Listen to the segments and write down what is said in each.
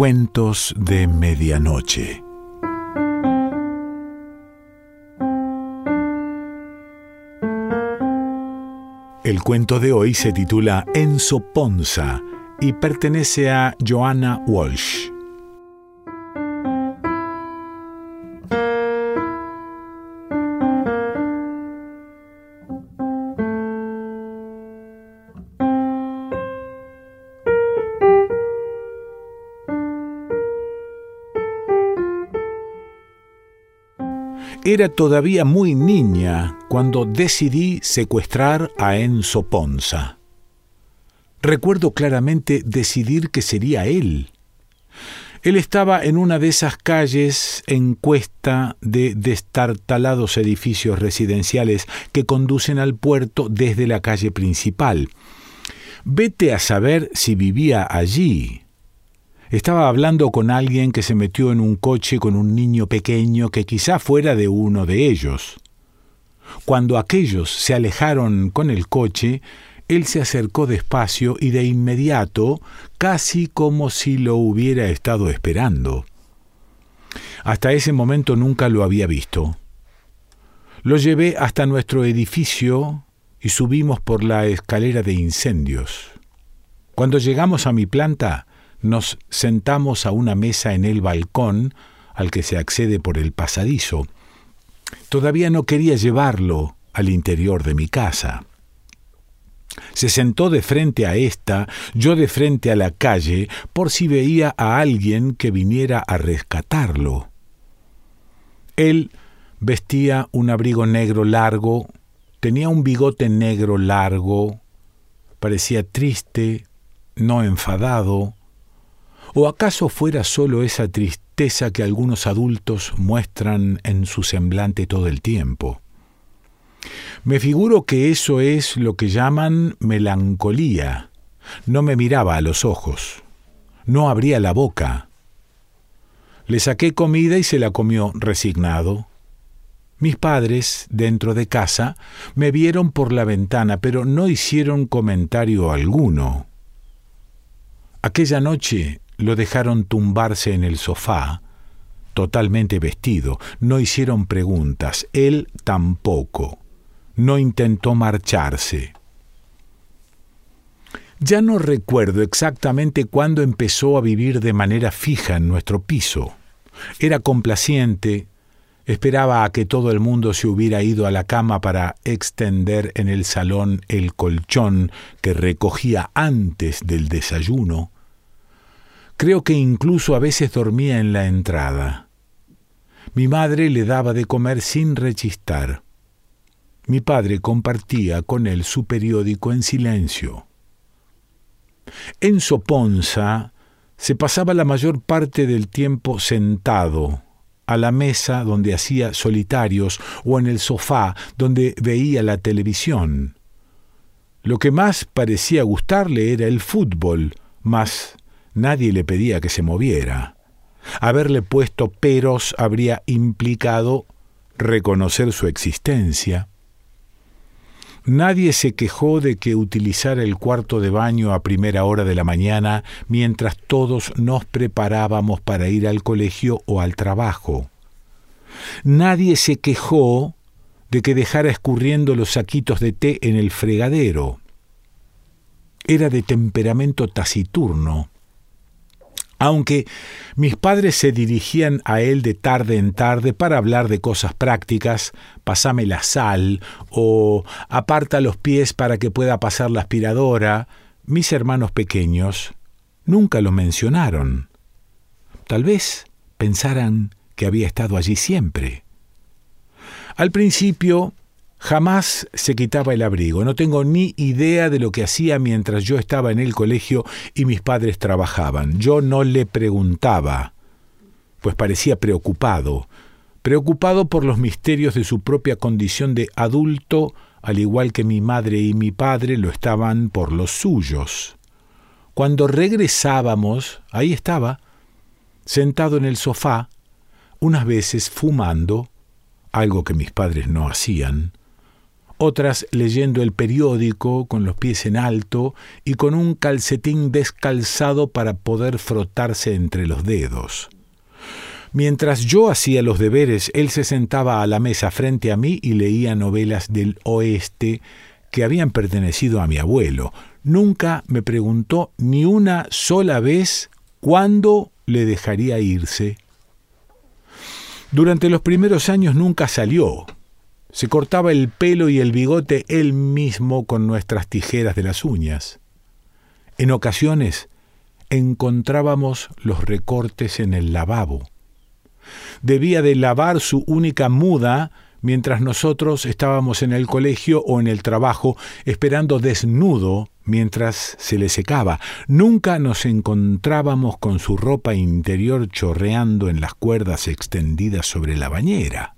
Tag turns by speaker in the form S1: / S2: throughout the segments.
S1: Cuentos de Medianoche. El cuento de hoy se titula Enzo Ponza y pertenece a Joanna Walsh. Era todavía muy niña cuando decidí secuestrar a Enzo Ponza. Recuerdo claramente decidir que sería él. Él estaba en una de esas calles en cuesta de destartalados edificios residenciales que conducen al puerto desde la calle principal. Vete a saber si vivía allí. Estaba hablando con alguien que se metió en un coche con un niño pequeño que quizá fuera de uno de ellos. Cuando aquellos se alejaron con el coche, él se acercó despacio y de inmediato, casi como si lo hubiera estado esperando. Hasta ese momento nunca lo había visto. Lo llevé hasta nuestro edificio y subimos por la escalera de incendios. Cuando llegamos a mi planta, nos sentamos a una mesa en el balcón al que se accede por el pasadizo. Todavía no quería llevarlo al interior de mi casa. Se sentó de frente a esta, yo de frente a la calle, por si veía a alguien que viniera a rescatarlo. Él vestía un abrigo negro largo, tenía un bigote negro largo, parecía triste, no enfadado, ¿O acaso fuera solo esa tristeza que algunos adultos muestran en su semblante todo el tiempo? Me figuro que eso es lo que llaman melancolía. No me miraba a los ojos, no abría la boca. Le saqué comida y se la comió resignado. Mis padres, dentro de casa, me vieron por la ventana, pero no hicieron comentario alguno. Aquella noche lo dejaron tumbarse en el sofá, totalmente vestido. No hicieron preguntas, él tampoco. No intentó marcharse. Ya no recuerdo exactamente cuándo empezó a vivir de manera fija en nuestro piso. Era complaciente, esperaba a que todo el mundo se hubiera ido a la cama para extender en el salón el colchón que recogía antes del desayuno, Creo que incluso a veces dormía en la entrada. Mi madre le daba de comer sin rechistar. Mi padre compartía con él su periódico en silencio. Enzo Ponza se pasaba la mayor parte del tiempo sentado, a la mesa donde hacía solitarios o en el sofá donde veía la televisión. Lo que más parecía gustarle era el fútbol, más Nadie le pedía que se moviera. Haberle puesto peros habría implicado reconocer su existencia. Nadie se quejó de que utilizara el cuarto de baño a primera hora de la mañana mientras todos nos preparábamos para ir al colegio o al trabajo. Nadie se quejó de que dejara escurriendo los saquitos de té en el fregadero. Era de temperamento taciturno aunque mis padres se dirigían a él de tarde en tarde para hablar de cosas prácticas, pasame la sal o aparta los pies para que pueda pasar la aspiradora, mis hermanos pequeños nunca lo mencionaron. Tal vez pensaran que había estado allí siempre. Al principio Jamás se quitaba el abrigo. No tengo ni idea de lo que hacía mientras yo estaba en el colegio y mis padres trabajaban. Yo no le preguntaba, pues parecía preocupado, preocupado por los misterios de su propia condición de adulto, al igual que mi madre y mi padre lo estaban por los suyos. Cuando regresábamos, ahí estaba, sentado en el sofá, unas veces fumando, algo que mis padres no hacían, otras leyendo el periódico con los pies en alto y con un calcetín descalzado para poder frotarse entre los dedos. Mientras yo hacía los deberes, él se sentaba a la mesa frente a mí y leía novelas del oeste que habían pertenecido a mi abuelo. Nunca me preguntó ni una sola vez cuándo le dejaría irse. Durante los primeros años nunca salió, se cortaba el pelo y el bigote él mismo con nuestras tijeras de las uñas. En ocasiones encontrábamos los recortes en el lavabo. Debía de lavar su única muda mientras nosotros estábamos en el colegio o en el trabajo esperando desnudo mientras se le secaba. Nunca nos encontrábamos con su ropa interior chorreando en las cuerdas extendidas sobre la bañera.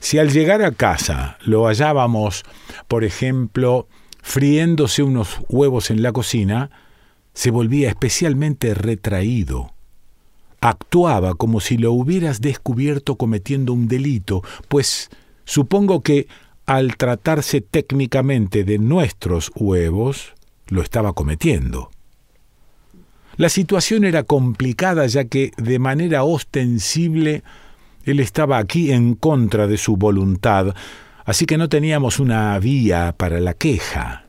S1: Si al llegar a casa lo hallábamos, por ejemplo, friéndose unos huevos en la cocina, se volvía especialmente retraído. Actuaba como si lo hubieras descubierto cometiendo un delito, pues supongo que al tratarse técnicamente de nuestros huevos, lo estaba cometiendo. La situación era complicada ya que de manera ostensible él estaba aquí en contra de su voluntad, así que no teníamos una vía para la queja.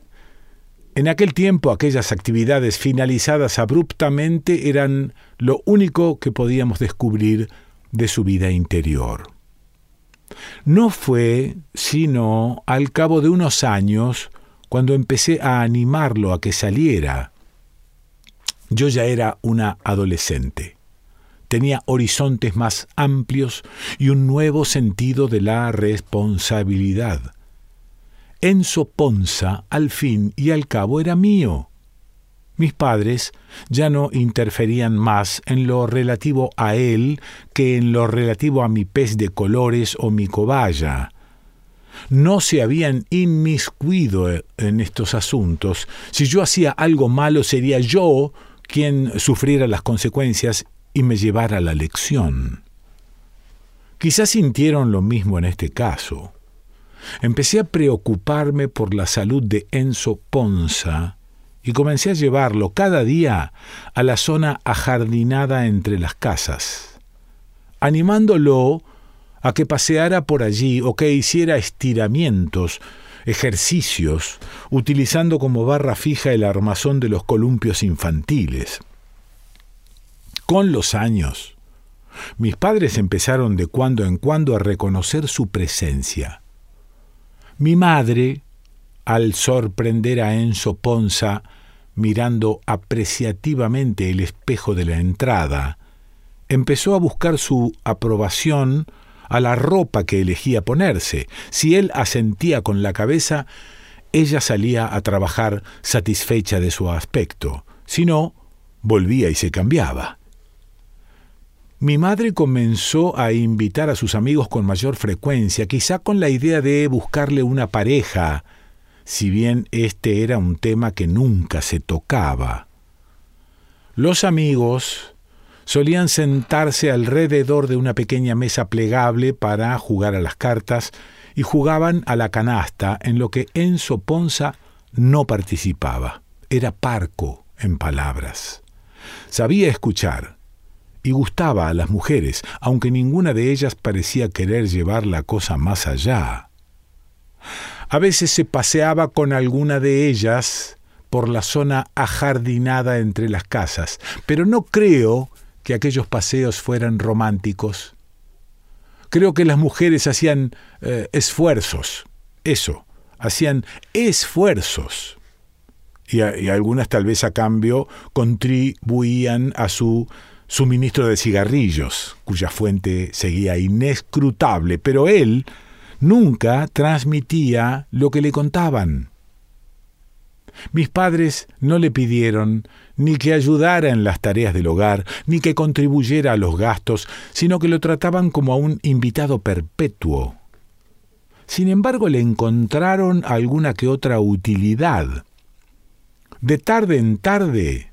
S1: En aquel tiempo aquellas actividades finalizadas abruptamente eran lo único que podíamos descubrir de su vida interior. No fue sino al cabo de unos años cuando empecé a animarlo a que saliera. Yo ya era una adolescente tenía horizontes más amplios y un nuevo sentido de la responsabilidad. Enzo Ponza, al fin y al cabo, era mío. Mis padres ya no interferían más en lo relativo a él que en lo relativo a mi pez de colores o mi cobaya. No se habían inmiscuido en estos asuntos. Si yo hacía algo malo sería yo quien sufriera las consecuencias y me llevara la lección. Quizás sintieron lo mismo en este caso. Empecé a preocuparme por la salud de Enzo Ponza y comencé a llevarlo cada día a la zona ajardinada entre las casas, animándolo a que paseara por allí o que hiciera estiramientos, ejercicios, utilizando como barra fija el armazón de los columpios infantiles. Con los años, mis padres empezaron de cuando en cuando a reconocer su presencia. Mi madre, al sorprender a Enzo Ponza mirando apreciativamente el espejo de la entrada, empezó a buscar su aprobación a la ropa que elegía ponerse. Si él asentía con la cabeza, ella salía a trabajar satisfecha de su aspecto. Si no, volvía y se cambiaba. Mi madre comenzó a invitar a sus amigos con mayor frecuencia, quizá con la idea de buscarle una pareja, si bien este era un tema que nunca se tocaba. Los amigos solían sentarse alrededor de una pequeña mesa plegable para jugar a las cartas y jugaban a la canasta, en lo que Enzo Ponza no participaba. Era parco en palabras. Sabía escuchar, y gustaba a las mujeres, aunque ninguna de ellas parecía querer llevar la cosa más allá. A veces se paseaba con alguna de ellas por la zona ajardinada entre las casas, pero no creo que aquellos paseos fueran románticos. Creo que las mujeres hacían eh, esfuerzos, eso, hacían esfuerzos. y algunas tal vez a cambio contribuían a su suministro de cigarrillos, cuya fuente seguía inescrutable, pero él nunca transmitía lo que le contaban. Mis padres no le pidieron ni que ayudara en las tareas del hogar, ni que contribuyera a los gastos, sino que lo trataban como a un invitado perpetuo. Sin embargo, le encontraron alguna que otra utilidad. De tarde en tarde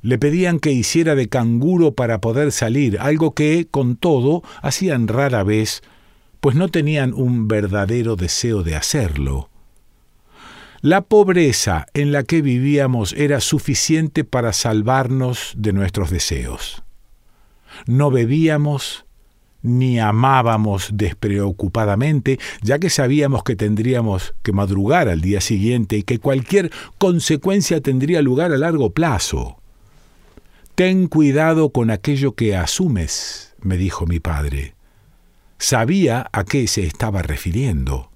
S1: le pedían que hiciera de canguro para poder salir, algo que, con todo, hacían rara vez, pues no tenían un verdadero deseo de hacerlo. La pobreza en la que vivíamos era suficiente para salvarnos de nuestros deseos. No bebíamos ni amábamos despreocupadamente, ya que sabíamos que tendríamos que madrugar al día siguiente y que cualquier consecuencia tendría lugar a largo plazo. Ten cuidado con aquello que asumes, me dijo mi padre. Sabía a qué se estaba refiriendo.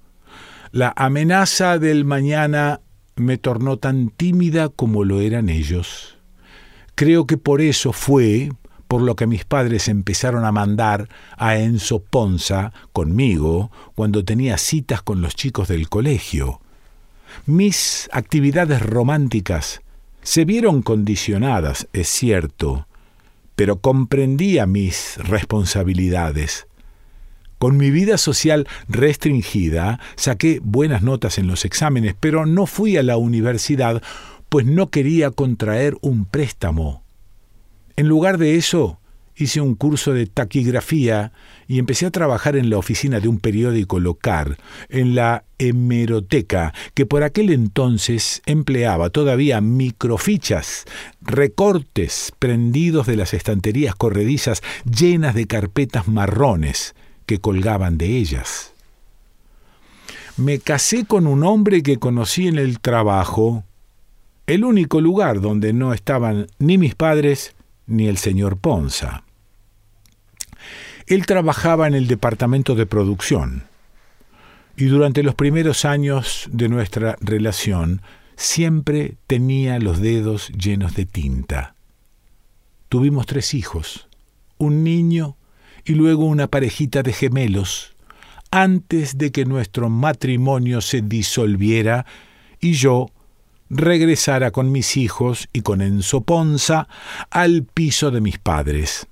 S1: La amenaza del mañana me tornó tan tímida como lo eran ellos. Creo que por eso fue por lo que mis padres empezaron a mandar a Enzo Ponza conmigo cuando tenía citas con los chicos del colegio. Mis actividades románticas se vieron condicionadas, es cierto, pero comprendía mis responsabilidades. Con mi vida social restringida, saqué buenas notas en los exámenes, pero no fui a la universidad, pues no quería contraer un préstamo. En lugar de eso, hice un curso de taquigrafía y empecé a trabajar en la oficina de un periódico local, en la hemeroteca, que por aquel entonces empleaba todavía microfichas, recortes prendidos de las estanterías corredizas llenas de carpetas marrones que colgaban de ellas. Me casé con un hombre que conocí en el trabajo, el único lugar donde no estaban ni mis padres ni el señor Ponza. Él trabajaba en el departamento de producción y durante los primeros años de nuestra relación siempre tenía los dedos llenos de tinta. Tuvimos tres hijos, un niño y luego una parejita de gemelos, antes de que nuestro matrimonio se disolviera y yo regresara con mis hijos y con Enzo Ponza al piso de mis padres.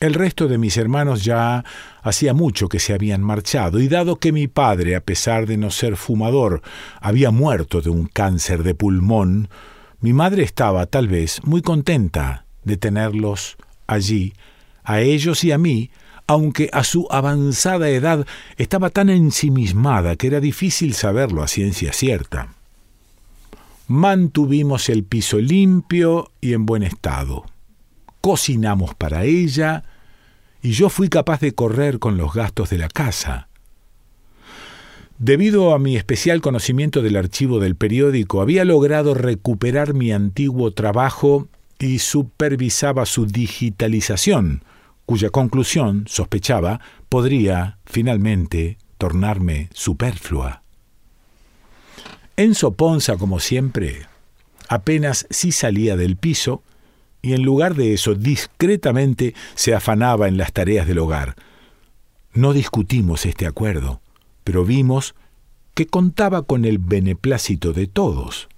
S1: El resto de mis hermanos ya hacía mucho que se habían marchado, y dado que mi padre, a pesar de no ser fumador, había muerto de un cáncer de pulmón, mi madre estaba, tal vez, muy contenta de tenerlos allí, a ellos y a mí, aunque a su avanzada edad estaba tan ensimismada que era difícil saberlo a ciencia cierta. Mantuvimos el piso limpio y en buen estado. Cocinamos para ella y yo fui capaz de correr con los gastos de la casa. Debido a mi especial conocimiento del archivo del periódico, había logrado recuperar mi antiguo trabajo y supervisaba su digitalización, cuya conclusión, sospechaba, podría, finalmente, tornarme superflua. Enzo Ponza, como siempre, apenas sí salía del piso y en lugar de eso discretamente se afanaba en las tareas del hogar. No discutimos este acuerdo, pero vimos que contaba con el beneplácito de todos.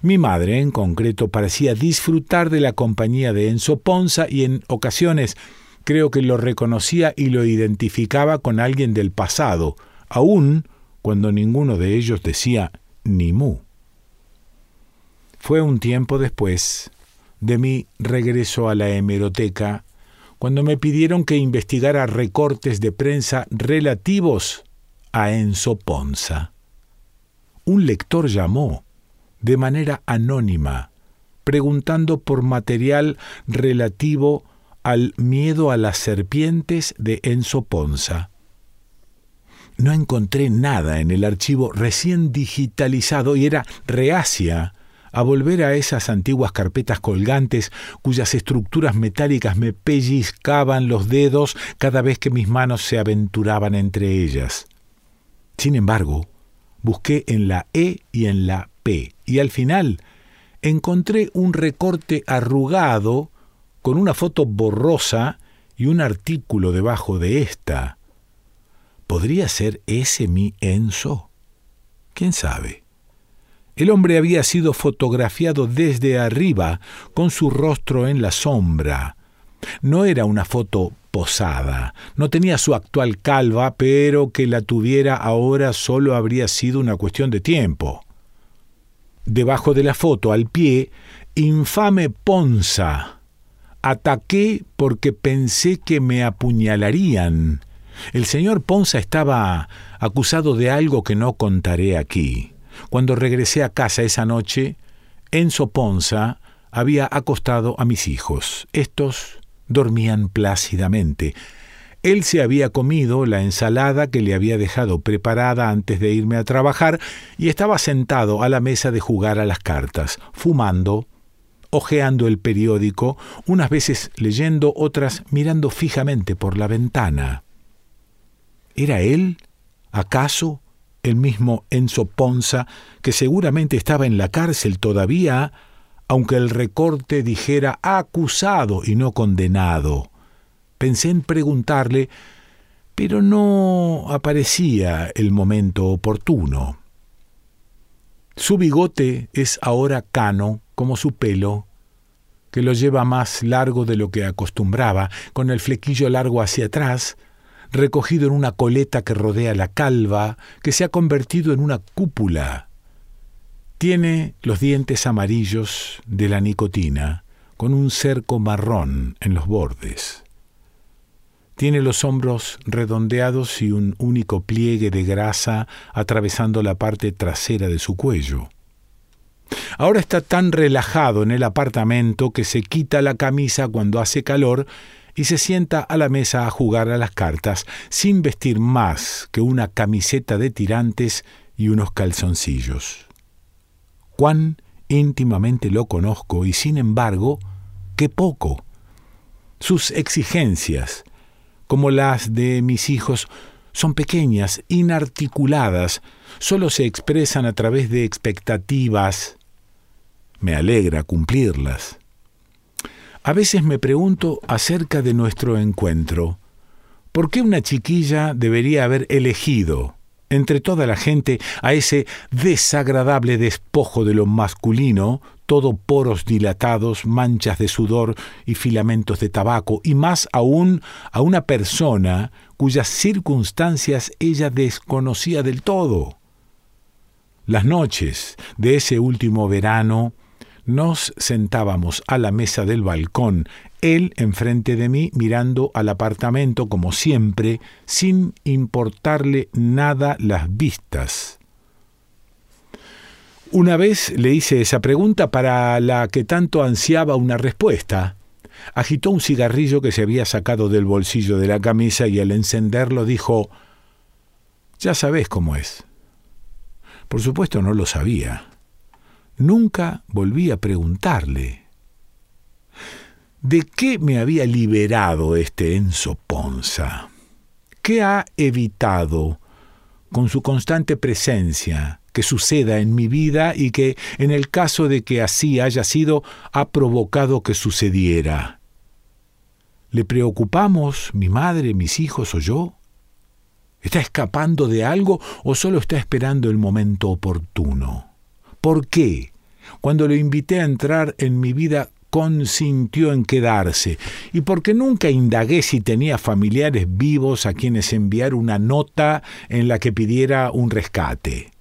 S1: Mi madre, en concreto, parecía disfrutar de la compañía de Enzo Ponza y en ocasiones creo que lo reconocía y lo identificaba con alguien del pasado, aún cuando ninguno de ellos decía ni mu. Fue un tiempo después de mi regreso a la hemeroteca cuando me pidieron que investigara recortes de prensa relativos a Enzo Ponza. Un lector llamó, de manera anónima, preguntando por material relativo al miedo a las serpientes de Enzo Ponza. No encontré nada en el archivo recién digitalizado y era reacia a volver a esas antiguas carpetas colgantes cuyas estructuras metálicas me pellizcaban los dedos cada vez que mis manos se aventuraban entre ellas. Sin embargo, busqué en la E y en la P y al final encontré un recorte arrugado con una foto borrosa y un artículo debajo de esta. ¿Podría ser ese mi Enzo? ¿Quién sabe? El hombre había sido fotografiado desde arriba, con su rostro en la sombra. No era una foto posada, no tenía su actual calva, pero que la tuviera ahora solo habría sido una cuestión de tiempo. Debajo de la foto, al pie, infame Ponza. Ataqué porque pensé que me apuñalarían El señor Ponza estaba acusado de algo que no contaré aquí. Cuando regresé a casa esa noche, Enzo Ponza había acostado a mis hijos. Estos dormían plácidamente. Él se había comido la ensalada que le había dejado preparada antes de irme a trabajar y estaba sentado a la mesa de jugar a las cartas, fumando, hojeando el periódico, unas veces leyendo, otras mirando fijamente por la ventana. ¿Era él, acaso, el mismo Enzo Ponza, que seguramente estaba en la cárcel todavía, aunque el recorte dijera acusado y no condenado? Pensé en preguntarle, pero no aparecía el momento oportuno. Su bigote es ahora cano, como su pelo, que lo lleva más largo de lo que acostumbraba, con el flequillo largo hacia atrás, recogido en una coleta que rodea la calva, que se ha convertido en una cúpula. Tiene los dientes amarillos de la nicotina, con un cerco marrón en los bordes. Tiene los hombros redondeados y un único pliegue de grasa atravesando la parte trasera de su cuello. Ahora está tan relajado en el apartamento que se quita la camisa cuando hace calor y se sienta a la mesa a jugar a las cartas, sin vestir más que una camiseta de tirantes y unos calzoncillos. Cuán íntimamente lo conozco y sin embargo, qué poco. Sus exigencias, como las de mis hijos, son pequeñas, inarticuladas, solo se expresan a través de expectativas. Me alegra cumplirlas. A veces me pregunto acerca de nuestro encuentro. ¿Por qué una chiquilla debería haber elegido, entre toda la gente, a ese desagradable despojo de lo masculino, todo poros dilatados, manchas de sudor y filamentos de tabaco, y más aún a una persona cuyas circunstancias ella desconocía del todo? Las noches de ese último verano nos sentábamos a la mesa del balcón, él enfrente de mí mirando al apartamento como siempre, sin importarle nada las vistas. Una vez le hice esa pregunta para la que tanto ansiaba una respuesta. Agitó un cigarrillo que se había sacado del bolsillo de la camisa y al encenderlo dijo Ya sabes cómo es. Por supuesto no lo sabía. Nunca volví a preguntarle. ¿De qué me había liberado este Enzo Ponza? ¿Qué ha evitado con su constante presencia que suceda en mi vida y que, en el caso de que así haya sido, ha provocado que sucediera? ¿Le preocupamos mi madre, mis hijos o yo? ¿Está escapando de algo o solo está esperando el momento oportuno? ¿Por qué? Cuando lo invité a entrar en mi vida consintió en quedarse, y porque nunca indagué si tenía familiares vivos a quienes enviar una nota en la que pidiera un rescate.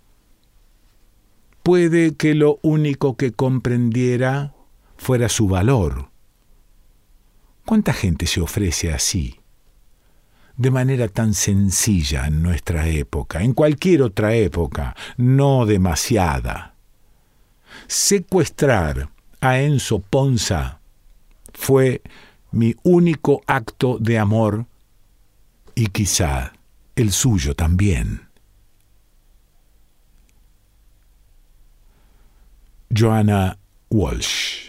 S1: Puede que lo único que comprendiera fuera su valor. ¿Cuánta gente se ofrece así? de manera tan sencilla en nuestra época, en cualquier otra época, no demasiada. Secuestrar a Enzo Ponza fue mi único acto de amor y quizá el suyo también. Joanna Walsh